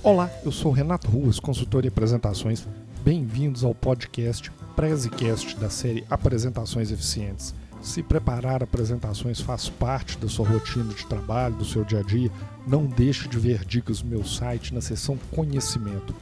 Olá, eu sou Renato Ruas, consultor em apresentações. Bem-vindos ao podcast Prezecast da série Apresentações Eficientes. Se preparar apresentações faz parte da sua rotina de trabalho, do seu dia a dia, não deixe de ver dicas no meu site na seção Conhecimento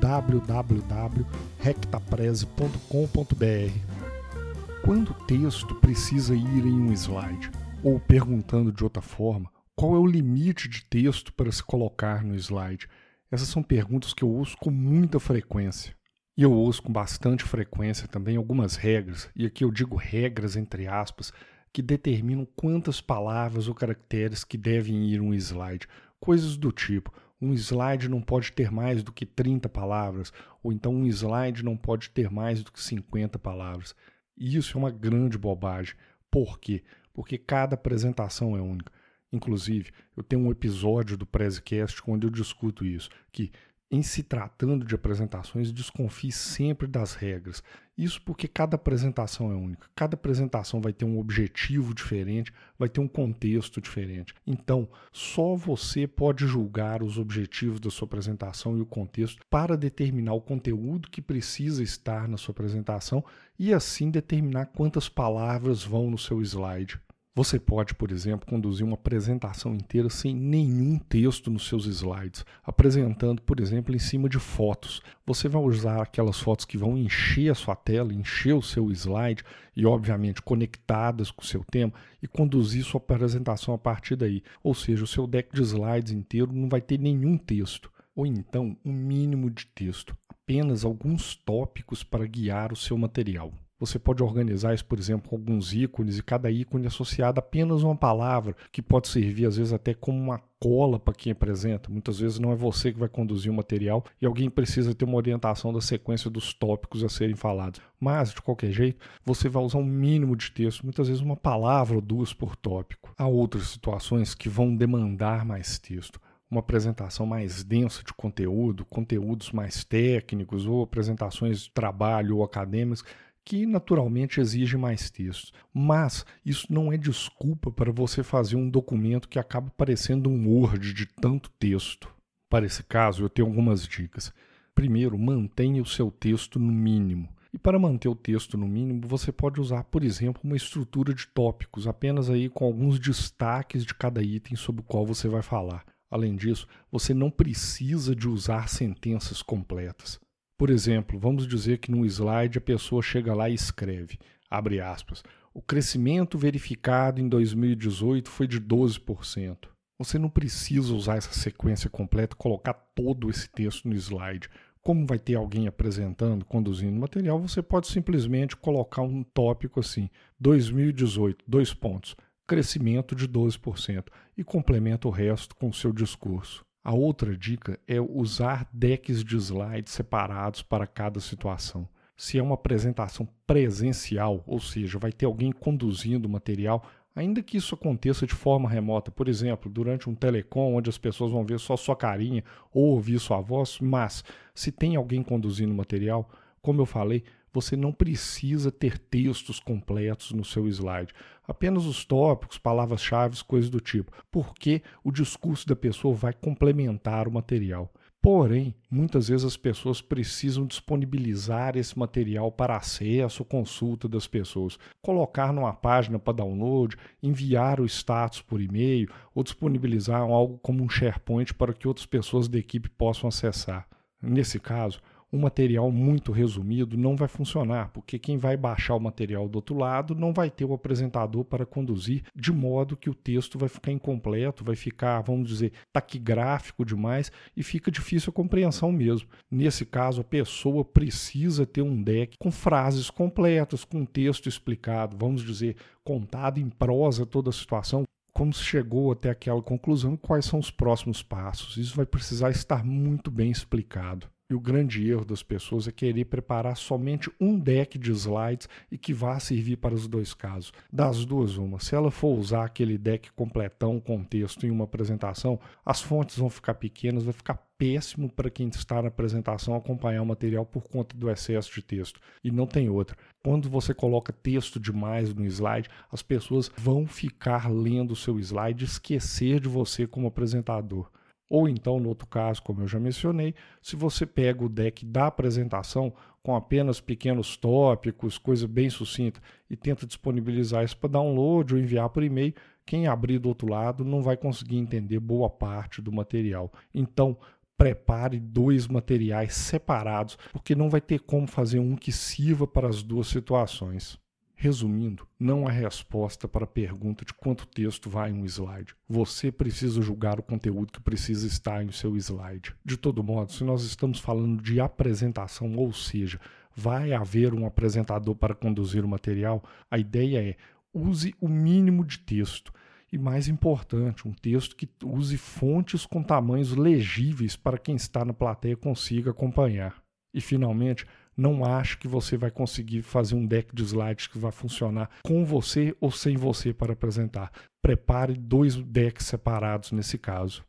www.rectapreze.com.br. Quando o texto precisa ir em um slide, ou perguntando de outra forma, qual é o limite de texto para se colocar no slide? Essas são perguntas que eu ouço com muita frequência. E eu ouço com bastante frequência também algumas regras, e aqui eu digo regras entre aspas, que determinam quantas palavras ou caracteres que devem ir um slide. Coisas do tipo: um slide não pode ter mais do que 30 palavras, ou então um slide não pode ter mais do que 50 palavras. E isso é uma grande bobagem. Por quê? Porque cada apresentação é única. Inclusive, eu tenho um episódio do Prezcast onde eu discuto isso, que em se tratando de apresentações, desconfie sempre das regras. Isso porque cada apresentação é única. Cada apresentação vai ter um objetivo diferente, vai ter um contexto diferente. Então, só você pode julgar os objetivos da sua apresentação e o contexto para determinar o conteúdo que precisa estar na sua apresentação e assim determinar quantas palavras vão no seu slide. Você pode, por exemplo, conduzir uma apresentação inteira sem nenhum texto nos seus slides, apresentando, por exemplo, em cima de fotos. Você vai usar aquelas fotos que vão encher a sua tela, encher o seu slide e, obviamente, conectadas com o seu tema e conduzir sua apresentação a partir daí. Ou seja, o seu deck de slides inteiro não vai ter nenhum texto, ou então um mínimo de texto, apenas alguns tópicos para guiar o seu material. Você pode organizar isso, por exemplo, com alguns ícones e cada ícone é associado apenas uma palavra, que pode servir às vezes até como uma cola para quem apresenta. Muitas vezes não é você que vai conduzir o material e alguém precisa ter uma orientação da sequência dos tópicos a serem falados. Mas, de qualquer jeito, você vai usar um mínimo de texto, muitas vezes uma palavra ou duas por tópico. Há outras situações que vão demandar mais texto uma apresentação mais densa de conteúdo, conteúdos mais técnicos ou apresentações de trabalho ou acadêmicas que naturalmente exige mais texto. Mas isso não é desculpa para você fazer um documento que acaba parecendo um Word de tanto texto. Para esse caso, eu tenho algumas dicas. Primeiro, mantenha o seu texto no mínimo. E para manter o texto no mínimo, você pode usar, por exemplo, uma estrutura de tópicos, apenas aí com alguns destaques de cada item sobre o qual você vai falar. Além disso, você não precisa de usar sentenças completas. Por exemplo, vamos dizer que no slide a pessoa chega lá e escreve, abre aspas, o crescimento verificado em 2018 foi de 12%. Você não precisa usar essa sequência completa, colocar todo esse texto no slide. Como vai ter alguém apresentando, conduzindo o material, você pode simplesmente colocar um tópico assim: 2018, dois pontos, crescimento de 12%, e complementa o resto com o seu discurso. A outra dica é usar decks de slides separados para cada situação. Se é uma apresentação presencial, ou seja, vai ter alguém conduzindo o material, ainda que isso aconteça de forma remota, por exemplo, durante um telecom onde as pessoas vão ver só sua carinha ou ouvir sua voz, mas se tem alguém conduzindo o material, como eu falei, você não precisa ter textos completos no seu slide, apenas os tópicos, palavras-chave, coisas do tipo, porque o discurso da pessoa vai complementar o material. Porém, muitas vezes as pessoas precisam disponibilizar esse material para acesso ou consulta das pessoas, colocar numa página para download, enviar o status por e-mail ou disponibilizar algo como um SharePoint para que outras pessoas da equipe possam acessar. Nesse caso, um material muito resumido não vai funcionar, porque quem vai baixar o material do outro lado não vai ter o apresentador para conduzir, de modo que o texto vai ficar incompleto, vai ficar, vamos dizer, taquigráfico demais e fica difícil a compreensão mesmo. Nesse caso, a pessoa precisa ter um deck com frases completas, com texto explicado, vamos dizer, contado em prosa toda a situação, como se chegou até aquela conclusão quais são os próximos passos. Isso vai precisar estar muito bem explicado. E o grande erro das pessoas é querer preparar somente um deck de slides e que vá servir para os dois casos. Das duas, uma. Se ela for usar aquele deck completão com texto em uma apresentação, as fontes vão ficar pequenas, vai ficar péssimo para quem está na apresentação acompanhar o material por conta do excesso de texto. E não tem outra. Quando você coloca texto demais no slide, as pessoas vão ficar lendo o seu slide e esquecer de você como apresentador. Ou então, no outro caso, como eu já mencionei, se você pega o deck da apresentação com apenas pequenos tópicos, coisa bem sucinta, e tenta disponibilizar isso para download ou enviar por e-mail, quem abrir do outro lado não vai conseguir entender boa parte do material. Então, prepare dois materiais separados, porque não vai ter como fazer um que sirva para as duas situações. Resumindo, não há resposta para a pergunta de quanto texto vai em um slide. Você precisa julgar o conteúdo que precisa estar em seu slide. De todo modo, se nós estamos falando de apresentação, ou seja, vai haver um apresentador para conduzir o material, a ideia é use o mínimo de texto. E mais importante, um texto que use fontes com tamanhos legíveis para quem está na plateia consiga acompanhar. E finalmente, não acho que você vai conseguir fazer um deck de slides que vai funcionar com você ou sem você para apresentar. Prepare dois decks separados nesse caso.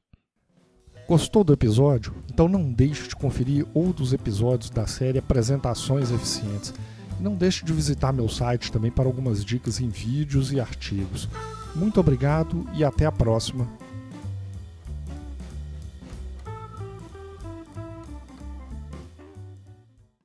Gostou do episódio? Então não deixe de conferir outros episódios da série Apresentações Eficientes. E não deixe de visitar meu site também para algumas dicas em vídeos e artigos. Muito obrigado e até a próxima.